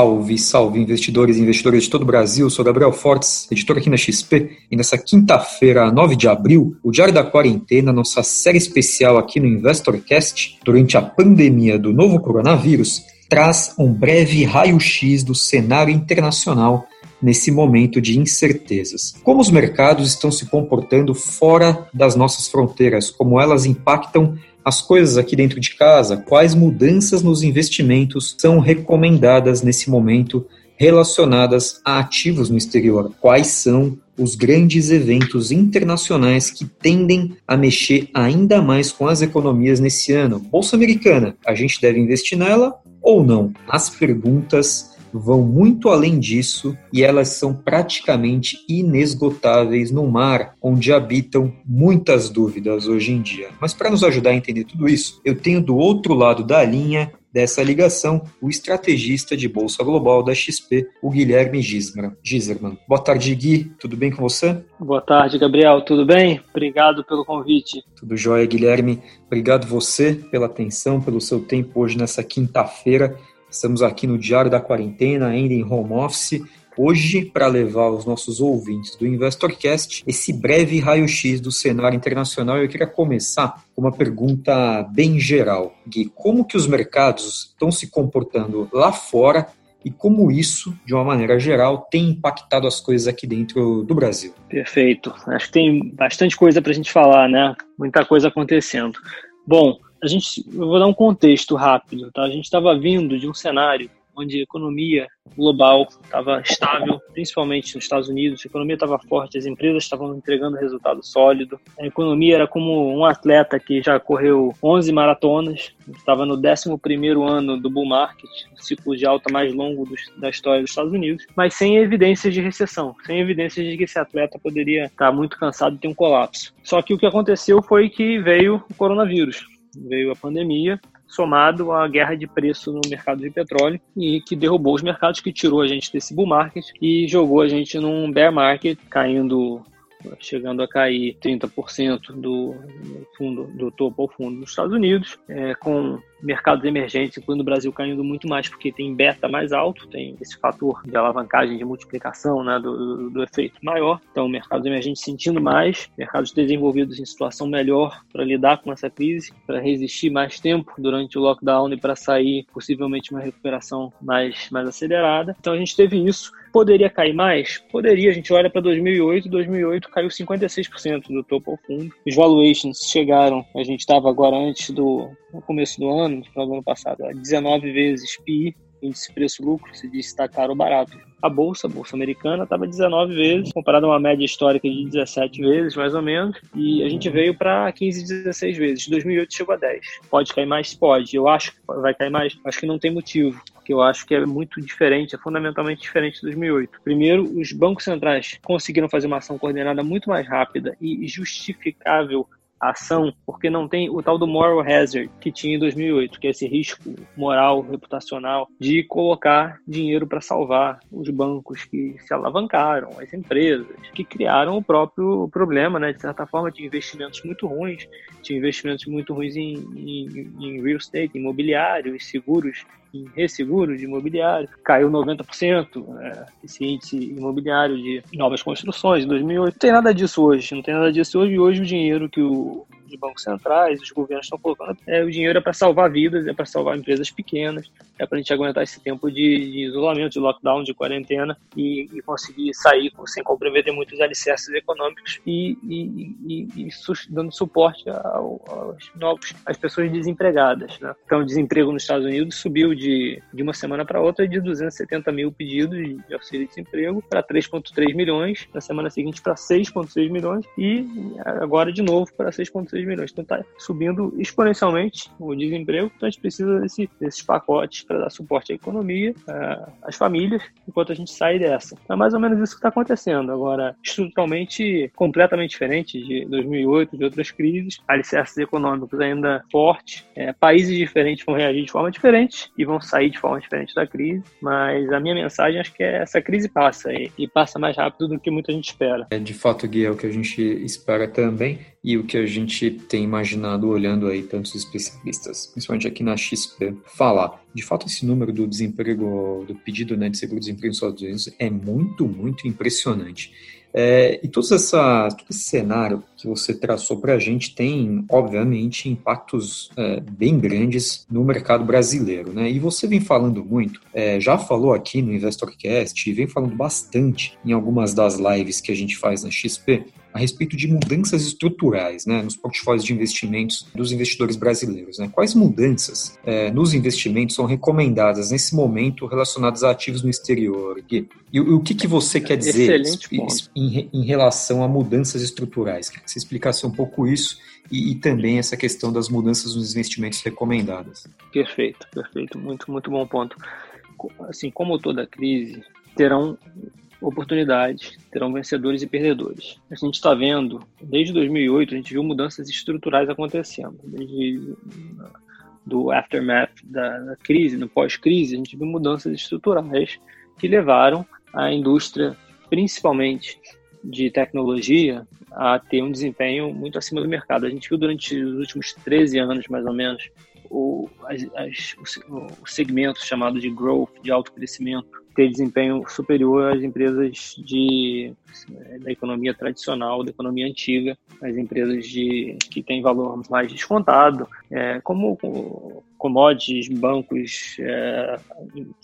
Salve, salve investidores e investidoras de todo o Brasil. Sou Gabriel Fortes, editor aqui na XP. E nessa quinta-feira, 9 de abril, o Diário da Quarentena, nossa série especial aqui no InvestorCast, durante a pandemia do novo coronavírus, traz um breve raio-x do cenário internacional nesse momento de incertezas. Como os mercados estão se comportando fora das nossas fronteiras, como elas impactam as coisas aqui dentro de casa, quais mudanças nos investimentos são recomendadas nesse momento relacionadas a ativos no exterior? Quais são os grandes eventos internacionais que tendem a mexer ainda mais com as economias nesse ano? Bolsa Americana, a gente deve investir nela ou não? As perguntas vão muito além disso e elas são praticamente inesgotáveis no mar, onde habitam muitas dúvidas hoje em dia. Mas para nos ajudar a entender tudo isso, eu tenho do outro lado da linha dessa ligação o estrategista de Bolsa Global da XP, o Guilherme Giserman. Boa tarde, Gui. Tudo bem com você? Boa tarde, Gabriel. Tudo bem? Obrigado pelo convite. Tudo jóia, Guilherme. Obrigado você pela atenção, pelo seu tempo hoje nessa quinta-feira. Estamos aqui no Diário da Quarentena, ainda em home office, hoje para levar aos nossos ouvintes do InvestorCast esse breve raio-x do cenário internacional. Eu queria começar com uma pergunta bem geral. Gui, como que os mercados estão se comportando lá fora e como isso, de uma maneira geral, tem impactado as coisas aqui dentro do Brasil? Perfeito. Acho que tem bastante coisa para a gente falar, né? Muita coisa acontecendo. Bom, a gente, eu vou dar um contexto rápido, tá? A gente estava vindo de um cenário onde a economia global estava estável, principalmente nos Estados Unidos, a economia estava forte, as empresas estavam entregando resultado sólido, a economia era como um atleta que já correu 11 maratonas, estava no 11º ano do bull market, o ciclo de alta mais longo dos, da história dos Estados Unidos, mas sem evidências de recessão, sem evidências de que esse atleta poderia estar muito cansado e ter um colapso. Só que o que aconteceu foi que veio o coronavírus, veio a pandemia, somado à guerra de preço no mercado de petróleo e que derrubou os mercados, que tirou a gente desse bull market e jogou a gente num bear market, caindo chegando a cair 30% do fundo do topo ao fundo dos Estados Unidos, é, com mercados emergentes, incluindo o Brasil, caindo muito mais porque tem beta mais alto, tem esse fator de alavancagem, de multiplicação né, do, do, do efeito maior. Então, mercados emergentes sentindo mais, mercados desenvolvidos em situação melhor para lidar com essa crise, para resistir mais tempo durante o lockdown e para sair possivelmente uma recuperação mais, mais acelerada. Então, a gente teve isso. Poderia cair mais? Poderia. A gente olha para 2008, 2008 caiu 56% do topo ao fundo. Os valuations chegaram, a gente estava agora antes do começo do ano, no final do ano passado, 19 vezes PI, índice preço-lucro, se diz está caro ou barato. A bolsa, a bolsa americana, estava 19 vezes, comparado a uma média histórica de 17 vezes, mais ou menos, e a gente veio para 15, 16 vezes. De 2008 chegou a 10. Pode cair mais? Pode. Eu acho que vai cair mais. Acho que não tem motivo que eu acho que é muito diferente, é fundamentalmente diferente de 2008. Primeiro, os bancos centrais conseguiram fazer uma ação coordenada muito mais rápida e justificável ação, porque não tem o tal do moral hazard que tinha em 2008, que é esse risco moral, reputacional, de colocar dinheiro para salvar os bancos que se alavancaram, as empresas, que criaram o próprio problema, né, de certa forma, de investimentos muito ruins, de investimentos muito ruins em, em, em real estate, imobiliário seguros em resseguro de imobiliário, caiu 90%, né, esse índice imobiliário de novas construções em 2008. Não tem nada disso hoje, não tem nada disso hoje. Hoje o dinheiro que o os bancos centrais, os governos estão colocando, é, o dinheiro é para salvar vidas, é para salvar empresas pequenas, é para a gente aguentar esse tempo de, de, isolamento, de lockdown, de quarentena e, e, conseguir sair sem comprometer muitos alicerces econômicos e, e, e dando suporte ao, aos novos, às pessoas desempregadas. Né? Então, o desemprego nos Estados Unidos subiu de, de uma semana para outra de 270 mil pedidos de auxílio-desemprego para 3,3 milhões, na semana seguinte para 6,6 milhões e agora de novo para 6,6 2 milhões. Então está subindo exponencialmente o desemprego, então a gente precisa desse, desses pacotes para dar suporte à economia, às famílias, enquanto a gente sai dessa. É mais ou menos isso que está acontecendo. Agora, estruturalmente completamente diferente de 2008, de outras crises, alicerces econômicos ainda fortes, é, países diferentes vão reagir de forma diferente e vão sair de forma diferente da crise, mas a minha mensagem acho que é essa crise passa e, e passa mais rápido do que muita gente espera. É, de fato, Gui, é o que a gente espera também. E o que a gente tem imaginado olhando aí tantos especialistas, principalmente aqui na XP, falar. De fato, esse número do desemprego, do pedido né, de seguro-desemprego nos Estados Unidos é muito, muito impressionante. É, e essa, todo esse cenário que você traçou para a gente tem, obviamente, impactos é, bem grandes no mercado brasileiro. Né? E você vem falando muito, é, já falou aqui no InvestorCast, e vem falando bastante em algumas das lives que a gente faz na XP, a respeito de mudanças estruturais né, nos portfólios de investimentos dos investidores brasileiros. Né? Quais mudanças é, nos investimentos são recomendadas nesse momento relacionadas a ativos no exterior? E, e o que, que você quer dizer em, em, relação a mudanças estruturais? Que você explicasse um pouco isso e, e, também essa questão das mudanças nos investimentos recomendadas. Perfeito, perfeito. Muito, muito bom ponto. Assim, como toda crise, terão oportunidades, terão vencedores e perdedores. A gente está vendo, desde 2008, a gente viu mudanças estruturais acontecendo. Desde do aftermath da, da crise, no pós-crise, a gente viu mudanças estruturais que levaram a indústria, principalmente de tecnologia, a ter um desempenho muito acima do mercado. A gente viu durante os últimos 13 anos, mais ou menos, o, as, as, o, segmento chamado de growth, de alto crescimento, ter desempenho superior às empresas de, da economia tradicional, da economia antiga, as empresas de, que têm valor mais descontado, é, como commodities, bancos, é,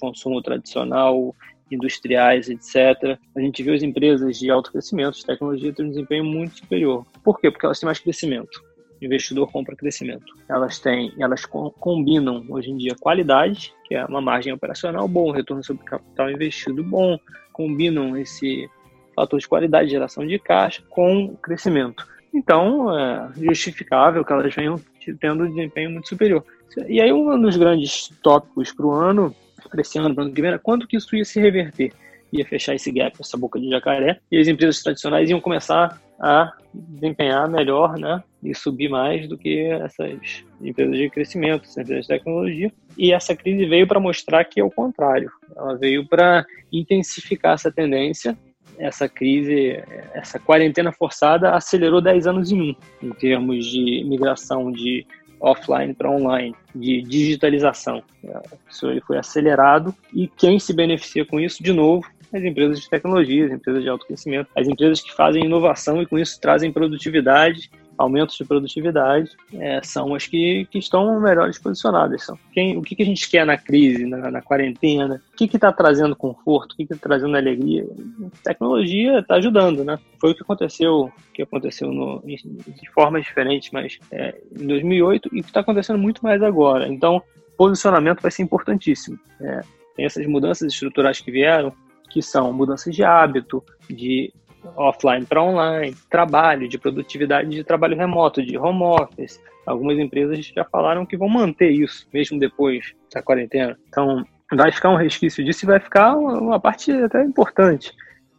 consumo tradicional, industriais, etc. A gente viu as empresas de alto crescimento, de tecnologia, ter um desempenho muito superior. Por quê? Porque elas têm mais crescimento investidor compra crescimento. Elas têm, elas combinam hoje em dia qualidade, que é uma margem operacional bom, retorno sobre capital investido bom, combinam esse fator de qualidade, geração de caixa com crescimento. Então, é justificável que elas venham tendo um desempenho muito superior. E aí, um dos grandes tópicos para o ano, para esse ano, para ano que vem, era quanto que isso ia se reverter ia fechar esse gap, essa boca de jacaré, e as empresas tradicionais iam começar a desempenhar melhor, né, e subir mais do que essas empresas de crescimento, essas empresas de tecnologia. E essa crise veio para mostrar que é o contrário. Ela veio para intensificar essa tendência. Essa crise, essa quarentena forçada acelerou 10 anos em um, em termos de migração de offline para online, de digitalização. Isso foi acelerado e quem se beneficia com isso, de novo, as empresas de tecnologia, as empresas de alto conhecimento, as empresas que fazem inovação e com isso trazem produtividade, aumentos de produtividade, é, são as que, que estão melhores posicionadas. São. Quem, o que, que a gente quer na crise, na, na quarentena? O que está trazendo conforto? O que está trazendo alegria? A tecnologia está ajudando, né? Foi o que aconteceu, que aconteceu no, de formas diferentes, mas é, em 2008 e que está acontecendo muito mais agora. Então, posicionamento vai ser importantíssimo. É, tem essas mudanças estruturais que vieram, que são mudanças de hábito, de offline para online, trabalho, de produtividade de trabalho remoto, de home office. Algumas empresas já falaram que vão manter isso, mesmo depois da quarentena. Então, vai ficar um resquício disso e vai ficar uma parte até importante.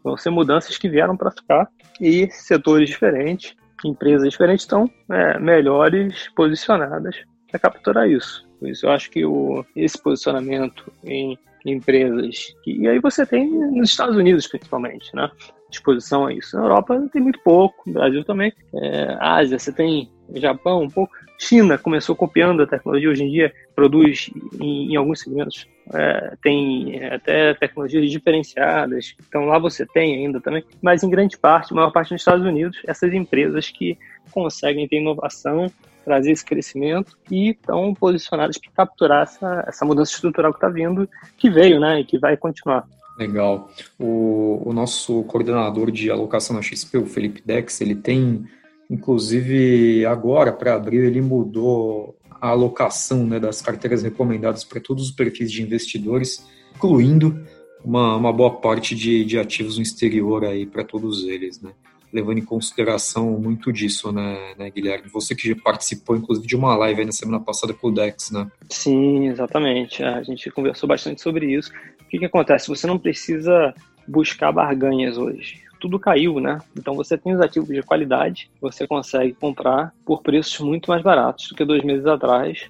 Vão ser mudanças que vieram para ficar e setores diferentes, empresas diferentes estão é, melhores posicionadas para capturar isso. Por isso, eu acho que o, esse posicionamento em empresas. E aí você tem nos Estados Unidos, principalmente, né? Disposição a isso. Na Europa tem muito pouco, no Brasil também. É, Ásia, você tem Japão um pouco. China começou copiando a tecnologia, hoje em dia produz em, em alguns segmentos, é, tem até tecnologias diferenciadas, então lá você tem ainda também, mas em grande parte, maior parte nos Estados Unidos, essas empresas que conseguem ter inovação trazer esse crescimento e estão posicionadas para capturar essa, essa mudança estrutural que está vindo, que veio, né, e que vai continuar. Legal. O, o nosso coordenador de alocação na XP, o Felipe Dex, ele tem, inclusive, agora, para abril, ele mudou a alocação né, das carteiras recomendadas para todos os perfis de investidores, incluindo uma, uma boa parte de, de ativos no exterior aí para todos eles, né? Levando em consideração muito disso, né, né, Guilherme? Você que participou, inclusive, de uma live na semana passada com o Dex, né? Sim, exatamente. A gente conversou bastante sobre isso. O que, que acontece? Você não precisa buscar barganhas hoje. Tudo caiu, né? Então você tem os ativos de qualidade, você consegue comprar por preços muito mais baratos do que dois meses atrás.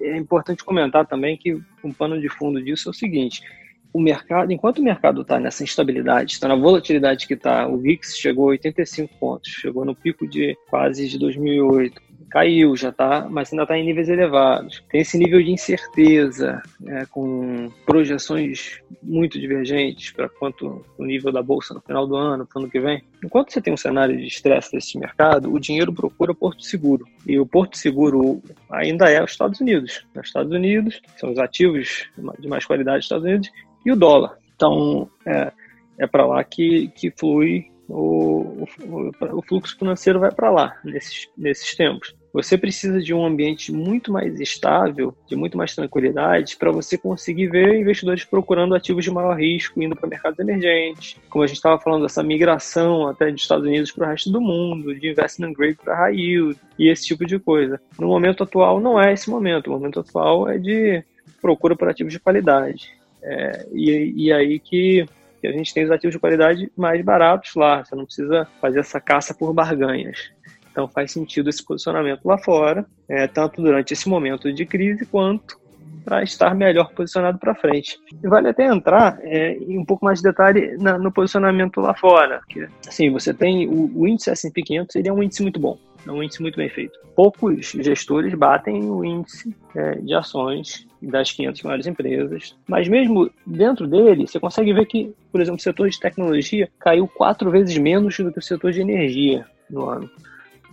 É importante comentar também que um pano de fundo disso é o seguinte: o mercado, enquanto o mercado está nessa instabilidade, está na volatilidade que está, o VIX chegou a 85 pontos, chegou no pico de quase de 2008 caiu, já está, mas ainda está em níveis elevados. Tem esse nível de incerteza, né, com projeções muito divergentes para quanto o nível da bolsa no final do ano, para o ano que vem. Enquanto você tem um cenário de estresse desse mercado, o dinheiro procura Porto Seguro. E o Porto Seguro ainda é os Estados Unidos. Os Estados Unidos são os ativos de mais qualidade dos Estados Unidos e o dólar. Então, é, é para lá que, que flui o, o, o fluxo financeiro vai para lá nesses, nesses tempos. Você precisa de um ambiente muito mais estável, de muito mais tranquilidade, para você conseguir ver investidores procurando ativos de maior risco, indo para mercados emergentes. Como a gente estava falando, essa migração até dos Estados Unidos para o resto do mundo, de investment grade para high yield e esse tipo de coisa. No momento atual, não é esse momento. O momento atual é de procura por ativos de qualidade. É, e, e aí que a gente tem os ativos de qualidade mais baratos lá. Você não precisa fazer essa caça por barganhas. Então faz sentido esse posicionamento lá fora, é, tanto durante esse momento de crise quanto para estar melhor posicionado para frente. E vale até entrar é, em um pouco mais de detalhe na, no posicionamento lá fora. Que, assim, você tem o, o índice S&P 500, ele é um índice muito bom, é um índice muito bem feito. Poucos gestores batem o índice é, de ações das 500 maiores empresas. Mas mesmo dentro dele, você consegue ver que, por exemplo, o setor de tecnologia caiu quatro vezes menos do que o setor de energia no ano.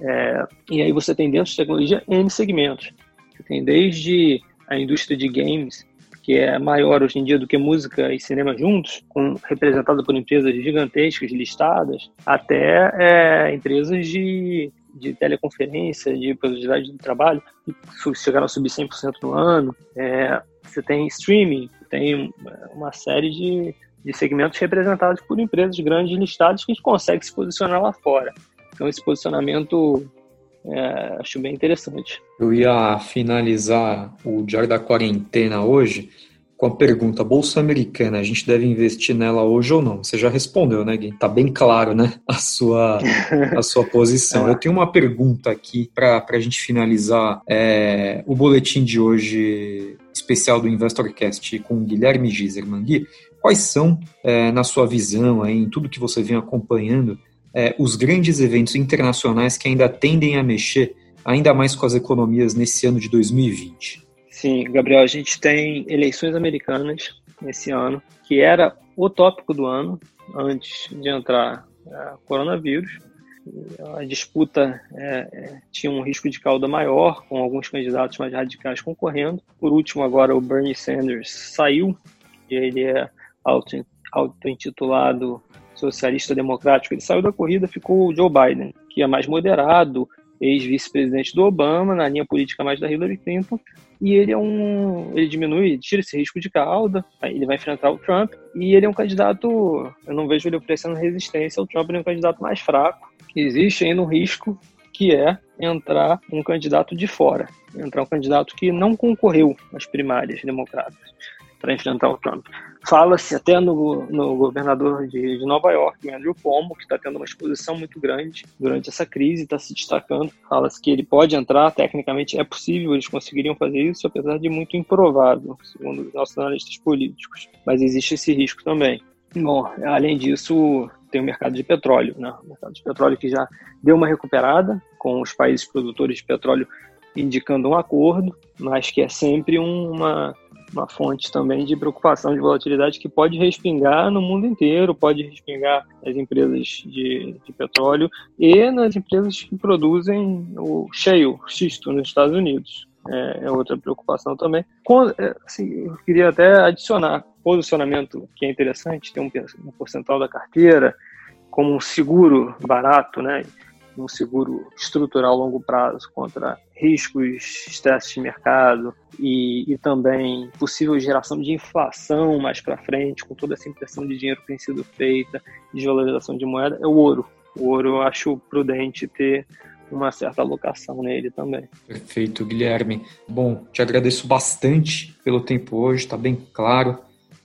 É, e aí você tem dentro de tecnologia N segmentos. Você tem desde a indústria de games, que é maior hoje em dia do que música e cinema juntos, com, representada por empresas gigantescas listadas, até é, empresas de de teleconferência, de produtividade do trabalho, que chegaram a subir 100% no ano. É, você tem streaming, tem uma série de, de segmentos representados por empresas grandes listadas que conseguem se posicionar lá fora. Então, esse posicionamento é, acho bem interessante. Eu ia finalizar o Diário da Quarentena hoje com a pergunta: Bolsa Americana, a gente deve investir nela hoje ou não? Você já respondeu, né, Gui? Tá bem claro, né, a sua, a sua posição. Eu tenho uma pergunta aqui para a gente finalizar é, o boletim de hoje especial do InvestorCast com Guilherme Giserman. Gui, quais são, é, na sua visão, aí, em tudo que você vem acompanhando, é, os grandes eventos internacionais que ainda tendem a mexer ainda mais com as economias nesse ano de 2020? Sim, Gabriel, a gente tem eleições americanas esse ano, que era o tópico do ano, antes de entrar o coronavírus. A disputa é, é, tinha um risco de cauda maior, com alguns candidatos mais radicais concorrendo. Por último, agora o Bernie Sanders saiu, e ele é auto-intitulado socialista democrático. Ele saiu da corrida, ficou o Joe Biden, que é mais moderado, ex-vice-presidente do Obama, na linha política mais da Hillary Clinton, e ele é um, ele diminui, tira esse risco de cauda, ele vai enfrentar o Trump, e ele é um candidato, eu não vejo ele oferecendo resistência ao Trump, é um candidato mais fraco, existe ainda um risco que é entrar um candidato de fora, entrar um candidato que não concorreu às primárias democratas para enfrentar o Trump. Fala-se até no, no governador de, de, Nova York, Andrew Cuomo, que está tendo uma exposição muito grande durante essa crise, está se destacando. Fala-se que ele pode entrar, tecnicamente é possível, eles conseguiriam fazer isso, apesar de muito improvável, segundo os nossos analistas políticos. Mas existe esse risco também. Bom, além disso, tem o mercado de petróleo, né? O mercado de petróleo que já deu uma recuperada, com os países produtores de petróleo indicando um acordo, mas que é sempre uma uma fonte também de preocupação de volatilidade que pode respingar no mundo inteiro, pode respingar nas empresas de, de petróleo e nas empresas que produzem o shale, xisto, nos Estados Unidos. É, é outra preocupação também. É, assim, eu queria até adicionar posicionamento que é interessante, tem um, um percentual da carteira como um seguro barato, né? um seguro estrutural a longo prazo contra riscos, estresses de mercado e, e, também possível geração de inflação mais para frente, com toda essa impressão de dinheiro que tem sido feita, desvalorização de moeda, é o ouro. O ouro eu acho prudente ter uma certa alocação nele também. Perfeito, Guilherme. Bom, te agradeço bastante pelo tempo hoje, está bem claro.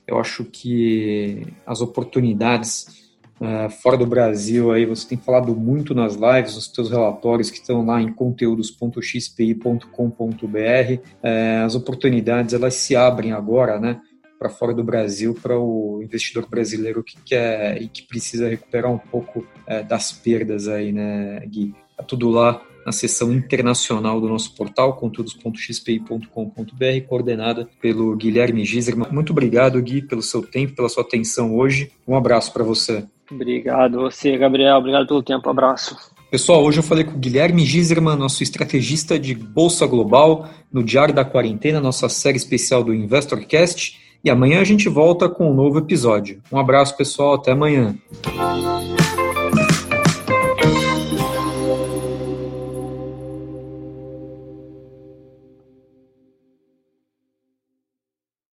Eu acho que as oportunidades Uh, fora do Brasil, aí você tem falado muito nas lives, nos seus relatórios que estão lá em conteúdos.xpi.com.br. Uh, é, as oportunidades elas se abrem agora, né? para fora do Brasil para o investidor brasileiro que quer e que precisa recuperar um pouco é, das perdas aí, né, Gui? Tá tudo lá na seção internacional do nosso portal, conteúdos.xpi.com.br, coordenada pelo Guilherme Giserman. Muito obrigado, Gui, pelo seu tempo, pela sua atenção hoje. Um abraço para você. Obrigado você, Gabriel. Obrigado pelo tempo. Abraço. Pessoal, hoje eu falei com o Guilherme Giserman, nosso estrategista de Bolsa Global, no Diário da Quarentena, nossa série especial do InvestorCast. E amanhã a gente volta com um novo episódio. Um abraço, pessoal. Até amanhã.